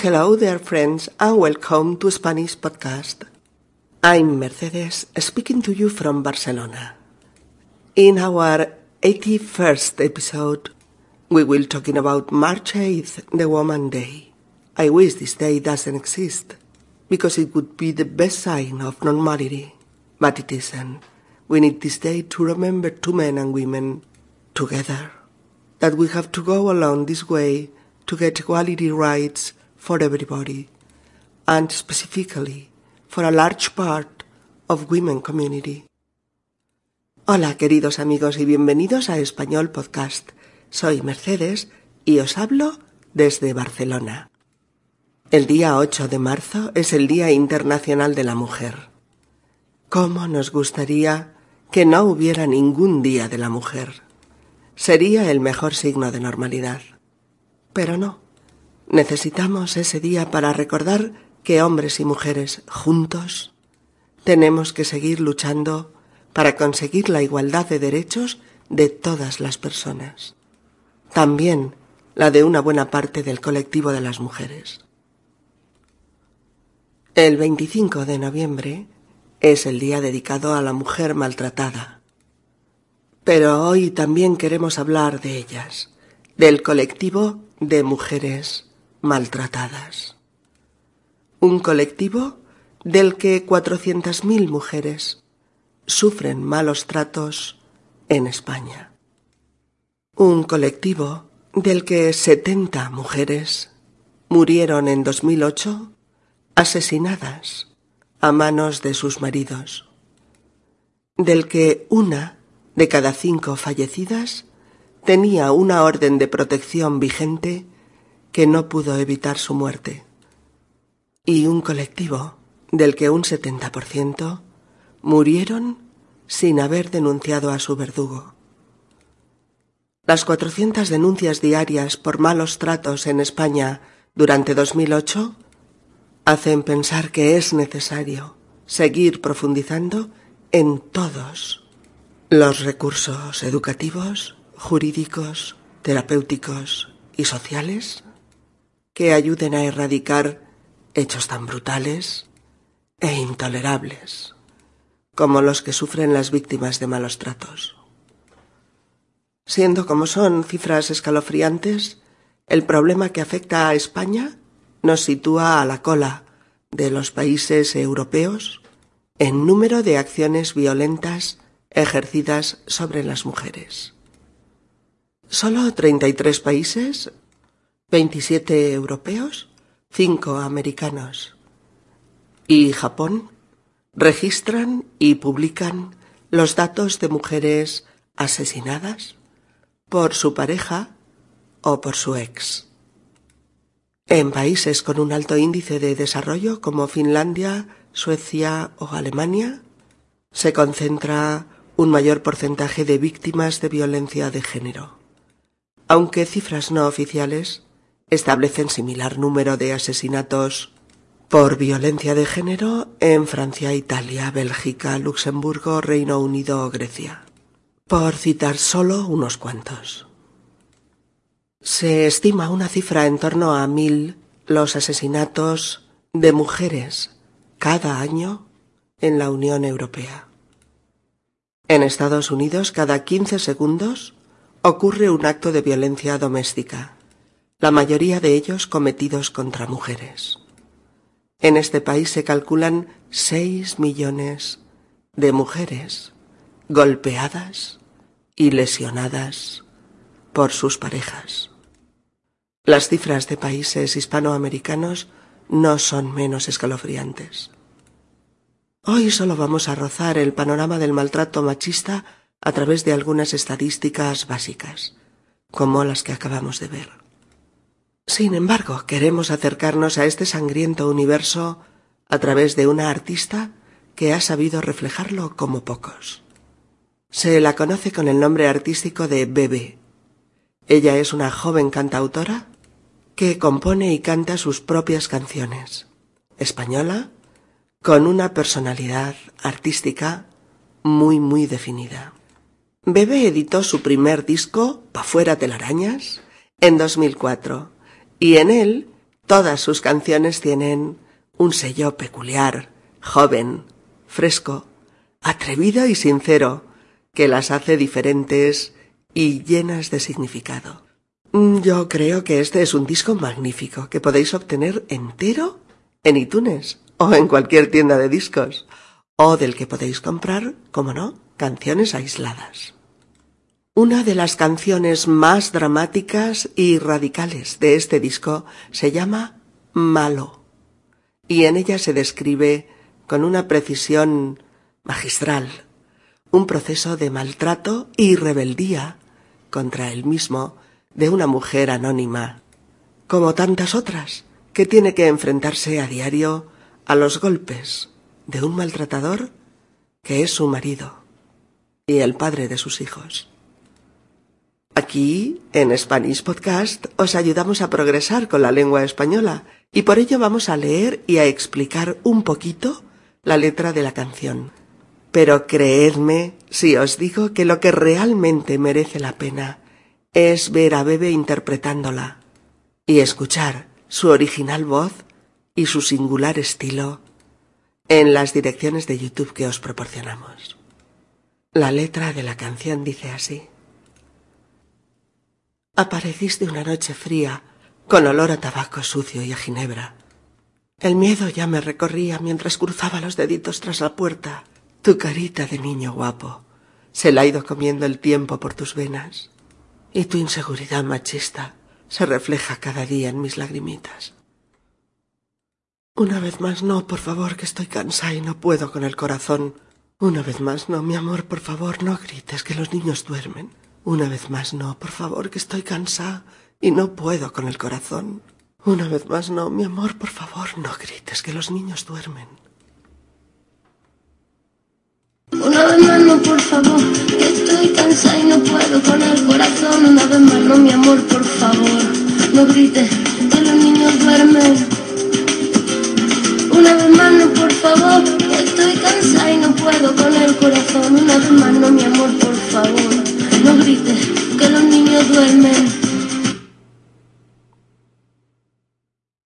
Hello there, friends, and welcome to Spanish Podcast. I'm Mercedes, speaking to you from Barcelona. In our 81st episode, we will talking about March 8th, the Woman Day. I wish this day doesn't exist, because it would be the best sign of normality, but it isn't. We need this day to remember two men and women together, that we have to go along this way to get equality rights for everybody, and specifically for a large part of women community. Hola queridos amigos y bienvenidos a Español Podcast. Soy Mercedes y os hablo desde Barcelona. El día 8 de marzo es el Día Internacional de la Mujer. ¿Cómo nos gustaría que no hubiera ningún Día de la Mujer? Sería el mejor signo de normalidad. Pero no. Necesitamos ese día para recordar que hombres y mujeres juntos tenemos que seguir luchando para conseguir la igualdad de derechos de todas las personas, también la de una buena parte del colectivo de las mujeres. El 25 de noviembre es el día dedicado a la mujer maltratada. Pero hoy también queremos hablar de ellas, del colectivo de mujeres maltratadas. Un colectivo del que 400.000 mujeres sufren malos tratos en España. Un colectivo del que 70 mujeres murieron en 2008 asesinadas a manos de sus maridos. Del que una de cada cinco fallecidas tenía una orden de protección vigente que no pudo evitar su muerte, y un colectivo del que un 70% murieron sin haber denunciado a su verdugo. Las 400 denuncias diarias por malos tratos en España durante 2008 hacen pensar que es necesario seguir profundizando en todos los recursos educativos, jurídicos, terapéuticos y sociales que ayuden a erradicar hechos tan brutales e intolerables como los que sufren las víctimas de malos tratos. Siendo como son cifras escalofriantes, el problema que afecta a España nos sitúa a la cola de los países europeos en número de acciones violentas ejercidas sobre las mujeres. Solo 33 países 27 europeos, 5 americanos y Japón registran y publican los datos de mujeres asesinadas por su pareja o por su ex. En países con un alto índice de desarrollo como Finlandia, Suecia o Alemania, se concentra un mayor porcentaje de víctimas de violencia de género. Aunque cifras no oficiales establecen similar número de asesinatos por violencia de género en Francia, Italia, Bélgica, Luxemburgo, Reino Unido o Grecia, por citar solo unos cuantos. Se estima una cifra en torno a mil los asesinatos de mujeres cada año en la Unión Europea. En Estados Unidos, cada 15 segundos ocurre un acto de violencia doméstica la mayoría de ellos cometidos contra mujeres. En este país se calculan seis millones de mujeres golpeadas y lesionadas por sus parejas. Las cifras de países hispanoamericanos no son menos escalofriantes. Hoy solo vamos a rozar el panorama del maltrato machista a través de algunas estadísticas básicas, como las que acabamos de ver. Sin embargo, queremos acercarnos a este sangriento universo a través de una artista que ha sabido reflejarlo como pocos. Se la conoce con el nombre artístico de Bebe. Ella es una joven cantautora que compone y canta sus propias canciones, española, con una personalidad artística muy muy definida. Bebe editó su primer disco, Pa fuera telarañas, en 2004 y en él Todas sus canciones tienen un sello peculiar, joven, fresco, atrevido y sincero, que las hace diferentes y llenas de significado. Mm, yo creo que este es un disco magnífico que podéis obtener entero en iTunes o en cualquier tienda de discos, o del que podéis comprar, como no, canciones aisladas. Una de las canciones más dramáticas y radicales de este disco se llama Malo, y en ella se describe con una precisión magistral un proceso de maltrato y rebeldía contra el mismo de una mujer anónima, como tantas otras, que tiene que enfrentarse a diario a los golpes de un maltratador que es su marido y el padre de sus hijos. Aquí, en Spanish Podcast, os ayudamos a progresar con la lengua española y por ello vamos a leer y a explicar un poquito la letra de la canción. Pero creedme si os digo que lo que realmente merece la pena es ver a Bebe interpretándola y escuchar su original voz y su singular estilo en las direcciones de YouTube que os proporcionamos. La letra de la canción dice así. Apareciste una noche fría, con olor a tabaco sucio y a ginebra. El miedo ya me recorría mientras cruzaba los deditos tras la puerta. Tu carita de niño guapo se la ha ido comiendo el tiempo por tus venas y tu inseguridad machista se refleja cada día en mis lagrimitas. Una vez más no, por favor, que estoy cansada y no puedo con el corazón. Una vez más no, mi amor, por favor, no grites, que los niños duermen. Una vez más no, por favor, que estoy cansada y no puedo con el corazón. Una vez más no, mi amor, por favor, no grites, que los niños duermen. Una vez más no, por favor, que estoy cansada y no puedo con el corazón. Una vez más no, mi amor, por favor, no grites, que los niños duermen. Una vez más no, por favor, que estoy cansada y no puedo con el corazón. Una vez más no, mi amor, por favor, no grites, que los niños duermen.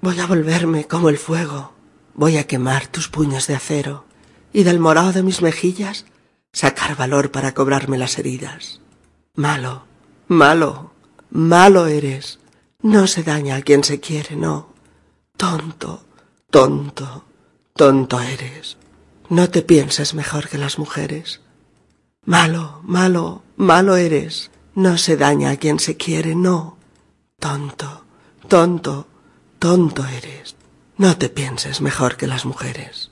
Voy a volverme como el fuego, voy a quemar tus puños de acero y del morado de mis mejillas sacar valor para cobrarme las heridas. Malo, malo, malo eres. No se daña a quien se quiere, no. Tonto, tonto, tonto eres. No te pienses mejor que las mujeres. Malo, malo, malo eres. No se daña a quien se quiere, no. Tonto, tonto, tonto eres. No te pienses mejor que las mujeres.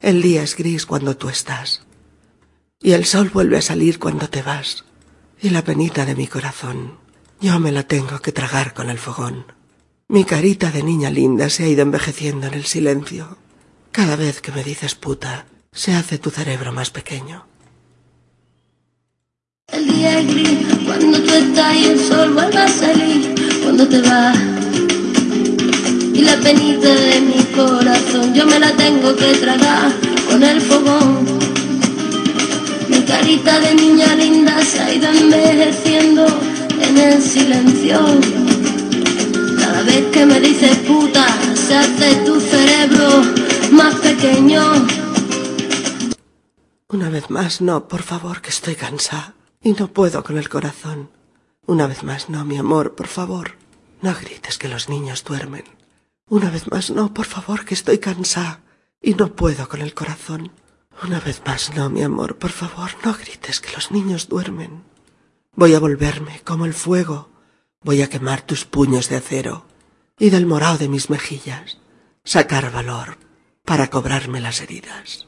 El día es gris cuando tú estás. Y el sol vuelve a salir cuando te vas. Y la penita de mi corazón, yo me la tengo que tragar con el fogón. Mi carita de niña linda se ha ido envejeciendo en el silencio. Cada vez que me dices puta, se hace tu cerebro más pequeño. El día es gris cuando tú estás y el sol vuelve a salir cuando te vas. Y la penita de mi corazón yo me la tengo que tragar con el fogón. Mi carita de niña linda se ha ido envejeciendo en el silencio. Cada vez que me dices puta, se hace tu cerebro más pequeño. Una vez más, no, por favor, que estoy cansada y no puedo con el corazón. Una vez más, no, mi amor, por favor, no grites que los niños duermen. Una vez más, no, por favor, que estoy cansada y no puedo con el corazón. Una vez más, no, mi amor, por favor, no grites que los niños duermen. Voy a volverme como el fuego, voy a quemar tus puños de acero y del morado de mis mejillas sacar valor para cobrarme las heridas.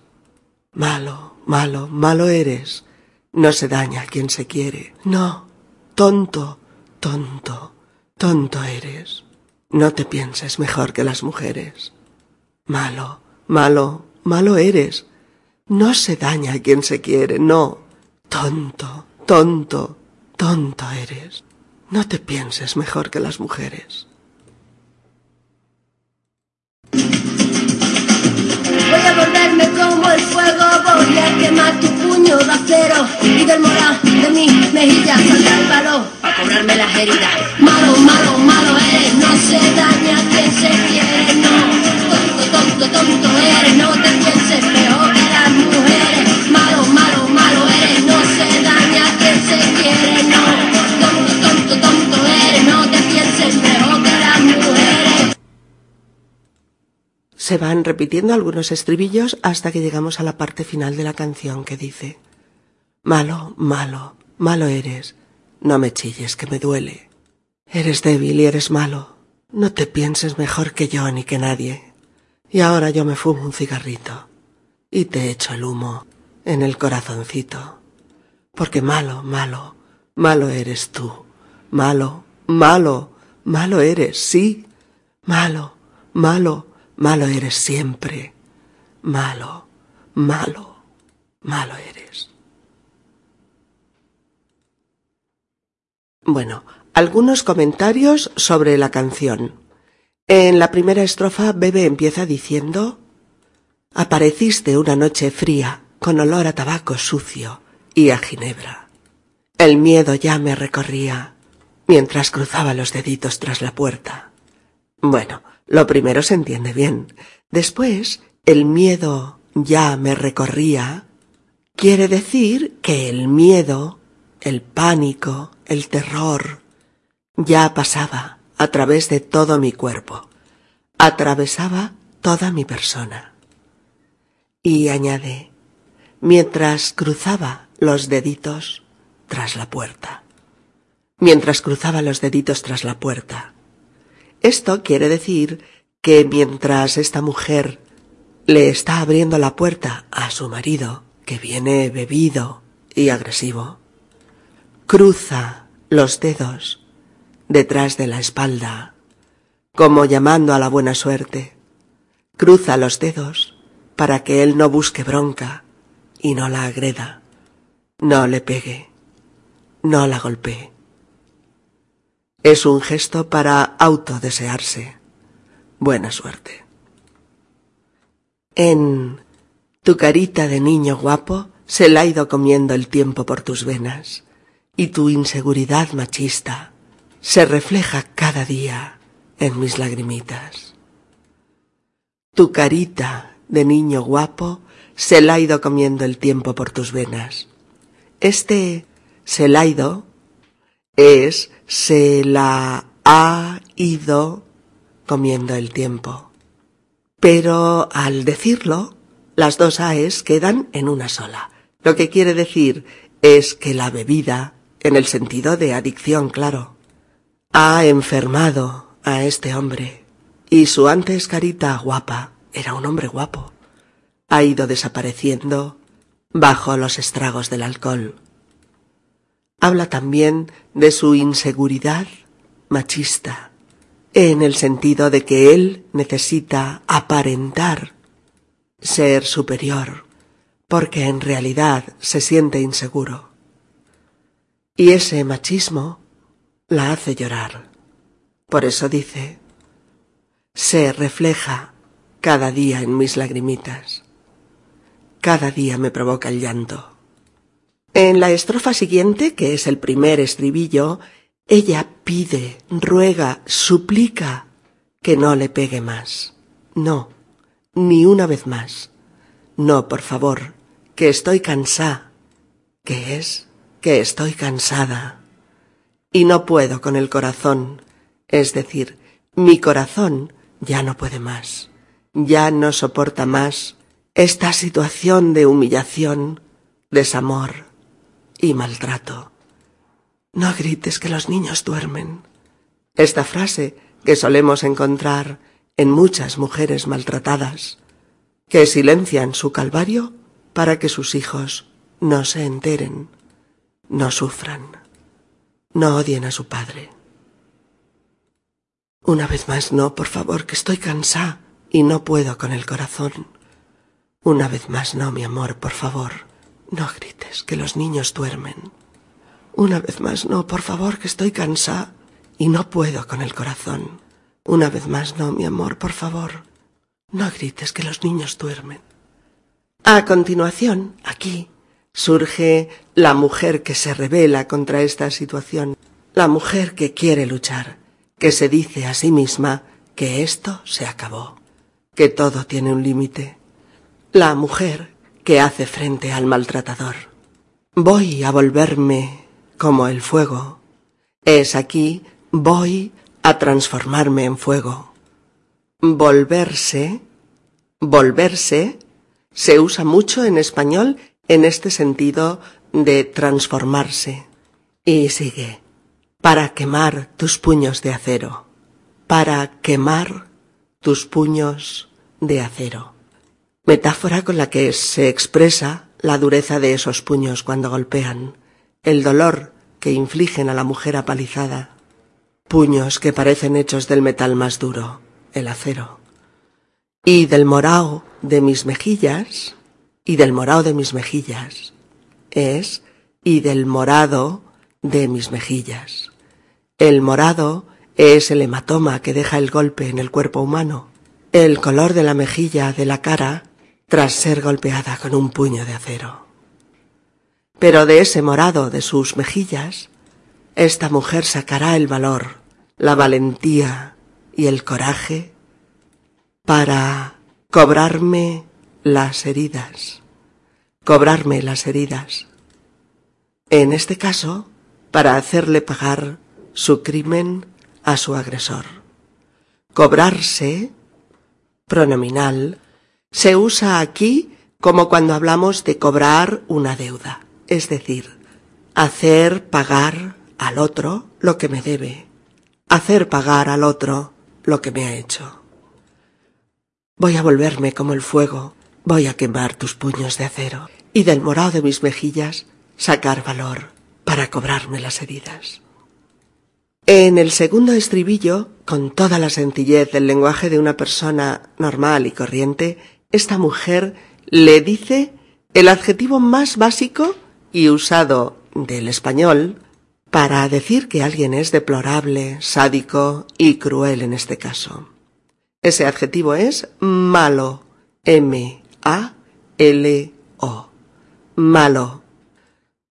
Malo, malo, malo eres. No se daña a quien se quiere. No, tonto, tonto, tonto eres. No te pienses mejor que las mujeres. Malo, malo, malo eres. No se daña a quien se quiere, no. Tonto, tonto, tonto eres. No te pienses mejor que las mujeres. Volverme como el fuego, voy a quemar tu puño de acero y del Se van repitiendo algunos estribillos hasta que llegamos a la parte final de la canción que dice Malo, malo, malo eres, no me chilles que me duele. Eres débil y eres malo, no te pienses mejor que yo ni que nadie. Y ahora yo me fumo un cigarrito y te echo el humo en el corazoncito. Porque malo, malo, malo eres tú. Malo, malo, malo eres, sí. Malo, malo, malo eres siempre. Malo, malo, malo eres. Bueno, algunos comentarios sobre la canción. En la primera estrofa, Bebe empieza diciendo Apareciste una noche fría, con olor a tabaco sucio y a ginebra. El miedo ya me recorría mientras cruzaba los deditos tras la puerta. Bueno, lo primero se entiende bien. Después, el miedo ya me recorría quiere decir que el miedo, el pánico, el terror, ya pasaba a través de todo mi cuerpo, atravesaba toda mi persona. Y añade, mientras cruzaba los deditos tras la puerta. Mientras cruzaba los deditos tras la puerta. Esto quiere decir que mientras esta mujer le está abriendo la puerta a su marido, que viene bebido y agresivo, cruza los dedos detrás de la espalda, como llamando a la buena suerte. Cruza los dedos para que él no busque bronca y no la agreda, no le pegue, no la golpee. Es un gesto para autodesearse. Buena suerte. En tu carita de niño guapo se la ha ido comiendo el tiempo por tus venas y tu inseguridad machista se refleja cada día en mis lagrimitas. Tu carita de niño guapo se la ha ido comiendo el tiempo por tus venas. Este se la ha ido es se la ha ido comiendo el tiempo. Pero al decirlo, las dos AES quedan en una sola. Lo que quiere decir es que la bebida, en el sentido de adicción, claro, ha enfermado a este hombre. Y su antes carita guapa era un hombre guapo. Ha ido desapareciendo bajo los estragos del alcohol. Habla también de su inseguridad machista, en el sentido de que él necesita aparentar ser superior, porque en realidad se siente inseguro. Y ese machismo la hace llorar. Por eso dice, se refleja cada día en mis lagrimitas. Cada día me provoca el llanto. En la estrofa siguiente, que es el primer estribillo, ella pide, ruega, suplica que no le pegue más. No, ni una vez más. No, por favor, que estoy cansada. ¿Qué es? Que estoy cansada. Y no puedo con el corazón. Es decir, mi corazón ya no puede más. Ya no soporta más esta situación de humillación, desamor, y maltrato. No grites que los niños duermen. Esta frase que solemos encontrar en muchas mujeres maltratadas, que silencian su calvario para que sus hijos no se enteren, no sufran, no odien a su padre. Una vez más no, por favor, que estoy cansada y no puedo con el corazón. Una vez más no, mi amor, por favor. No grites, que los niños duermen. Una vez más, no, por favor, que estoy cansada y no puedo con el corazón. Una vez más, no, mi amor, por favor. No grites, que los niños duermen. A continuación, aquí, surge la mujer que se revela contra esta situación, la mujer que quiere luchar, que se dice a sí misma que esto se acabó, que todo tiene un límite. La mujer que hace frente al maltratador. Voy a volverme como el fuego. Es aquí, voy a transformarme en fuego. Volverse volverse se usa mucho en español en este sentido de transformarse. Y sigue. Para quemar tus puños de acero. Para quemar tus puños de acero. Metáfora con la que se expresa la dureza de esos puños cuando golpean, el dolor que infligen a la mujer apalizada. Puños que parecen hechos del metal más duro, el acero. Y del morao de mis mejillas, y del morao de mis mejillas, es y del morado de mis mejillas. El morado es el hematoma que deja el golpe en el cuerpo humano, el color de la mejilla de la cara tras ser golpeada con un puño de acero. Pero de ese morado de sus mejillas, esta mujer sacará el valor, la valentía y el coraje para cobrarme las heridas, cobrarme las heridas. En este caso, para hacerle pagar su crimen a su agresor. Cobrarse, pronominal, se usa aquí como cuando hablamos de cobrar una deuda, es decir, hacer pagar al otro lo que me debe, hacer pagar al otro lo que me ha hecho. Voy a volverme como el fuego, voy a quemar tus puños de acero y del morado de mis mejillas sacar valor para cobrarme las heridas. En el segundo estribillo, con toda la sencillez del lenguaje de una persona normal y corriente, esta mujer le dice el adjetivo más básico y usado del español para decir que alguien es deplorable, sádico y cruel en este caso. Ese adjetivo es malo. M-A-L-O. Malo.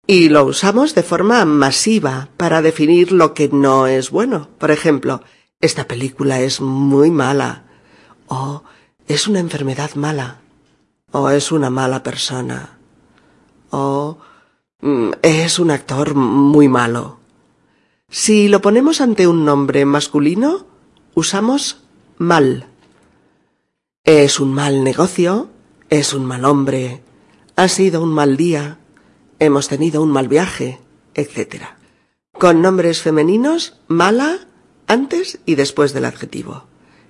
Y lo usamos de forma masiva para definir lo que no es bueno. Por ejemplo, esta película es muy mala. O es una enfermedad mala. O es una mala persona. O mm, es un actor muy malo. Si lo ponemos ante un nombre masculino, usamos mal. Es un mal negocio, es un mal hombre, ha sido un mal día, hemos tenido un mal viaje, etc. Con nombres femeninos, mala antes y después del adjetivo.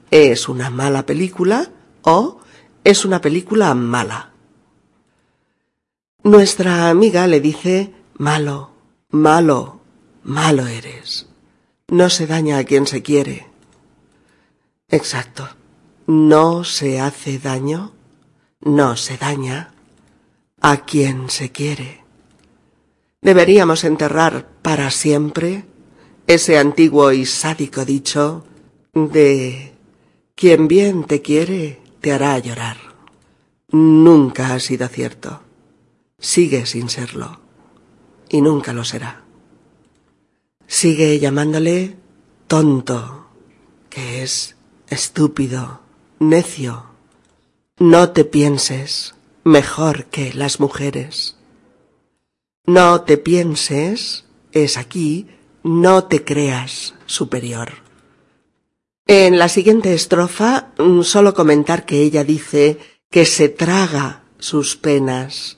Es una mala película o es una película mala. Nuestra amiga le dice malo, malo, malo eres. No se daña a quien se quiere. Exacto. No se hace daño, no se daña a quien se quiere. Deberíamos enterrar para siempre ese antiguo y sádico dicho de quien bien te quiere te hará llorar. Nunca ha sido cierto. Sigue sin serlo. Y nunca lo será. Sigue llamándole tonto, que es estúpido, necio, no te pienses mejor que las mujeres. No te pienses es aquí, no te creas superior. En la siguiente estrofa, mm, solo comentar que ella dice que se traga sus penas,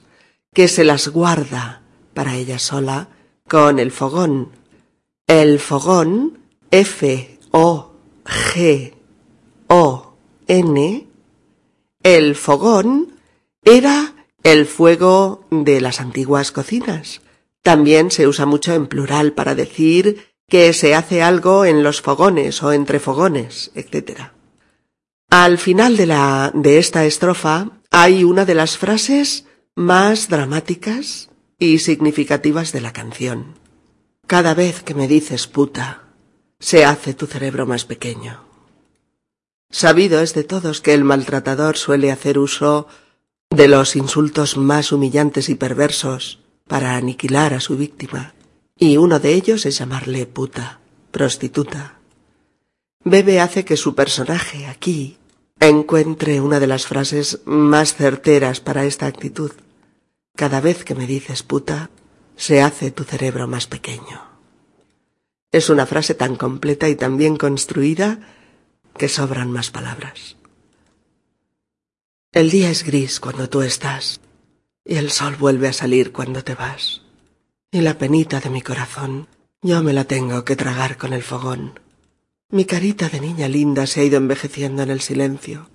que se las guarda para ella sola con el fogón. El fogón, F-O-G o-N, el fogón era el fuego de las antiguas cocinas. También se usa mucho en plural para decir que se hace algo en los fogones o entre fogones, etc. Al final de la de esta estrofa hay una de las frases más dramáticas y significativas de la canción. Cada vez que me dices puta, se hace tu cerebro más pequeño. Sabido es de todos que el maltratador suele hacer uso de los insultos más humillantes y perversos para aniquilar a su víctima, y uno de ellos es llamarle puta, prostituta. Bebe hace que su personaje aquí encuentre una de las frases más certeras para esta actitud. Cada vez que me dices puta, se hace tu cerebro más pequeño. Es una frase tan completa y tan bien construida que sobran más palabras. El día es gris cuando tú estás y el sol vuelve a salir cuando te vas. Y la penita de mi corazón yo me la tengo que tragar con el fogón. Mi carita de niña linda se ha ido envejeciendo en el silencio.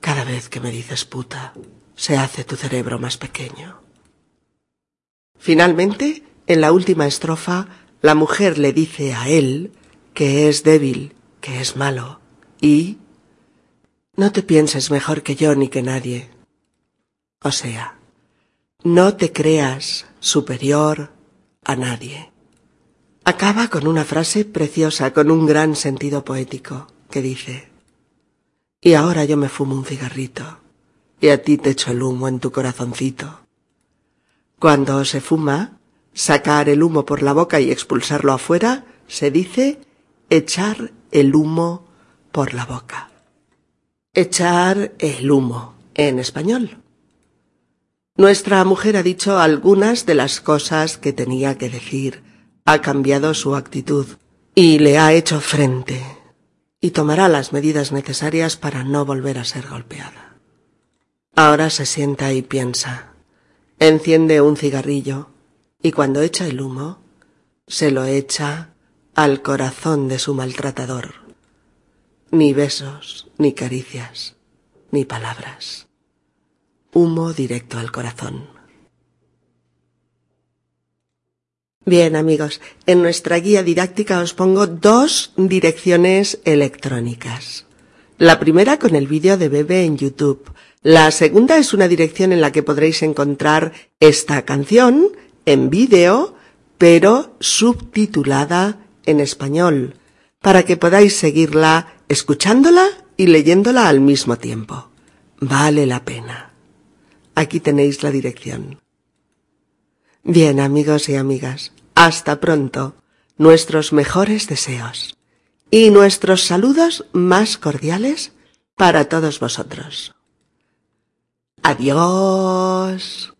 Cada vez que me dices puta, se hace tu cerebro más pequeño. Finalmente, en la última estrofa, la mujer le dice a él que es débil, que es malo, y no te pienses mejor que yo ni que nadie. O sea, no te creas superior a nadie. Acaba con una frase preciosa, con un gran sentido poético, que dice, y ahora yo me fumo un cigarrito, y a ti te echo el humo en tu corazoncito. Cuando se fuma, sacar el humo por la boca y expulsarlo afuera, se dice echar el humo por la boca. Echar el humo en español. Nuestra mujer ha dicho algunas de las cosas que tenía que decir ha cambiado su actitud y le ha hecho frente y tomará las medidas necesarias para no volver a ser golpeada. Ahora se sienta y piensa, enciende un cigarrillo y cuando echa el humo, se lo echa al corazón de su maltratador. Ni besos, ni caricias, ni palabras. Humo directo al corazón. Bien amigos, en nuestra guía didáctica os pongo dos direcciones electrónicas. La primera con el vídeo de Bebe en YouTube. La segunda es una dirección en la que podréis encontrar esta canción en vídeo, pero subtitulada en español, para que podáis seguirla escuchándola y leyéndola al mismo tiempo. Vale la pena. Aquí tenéis la dirección. Bien, amigos y amigas, hasta pronto. Nuestros mejores deseos y nuestros saludos más cordiales para todos vosotros. Adiós.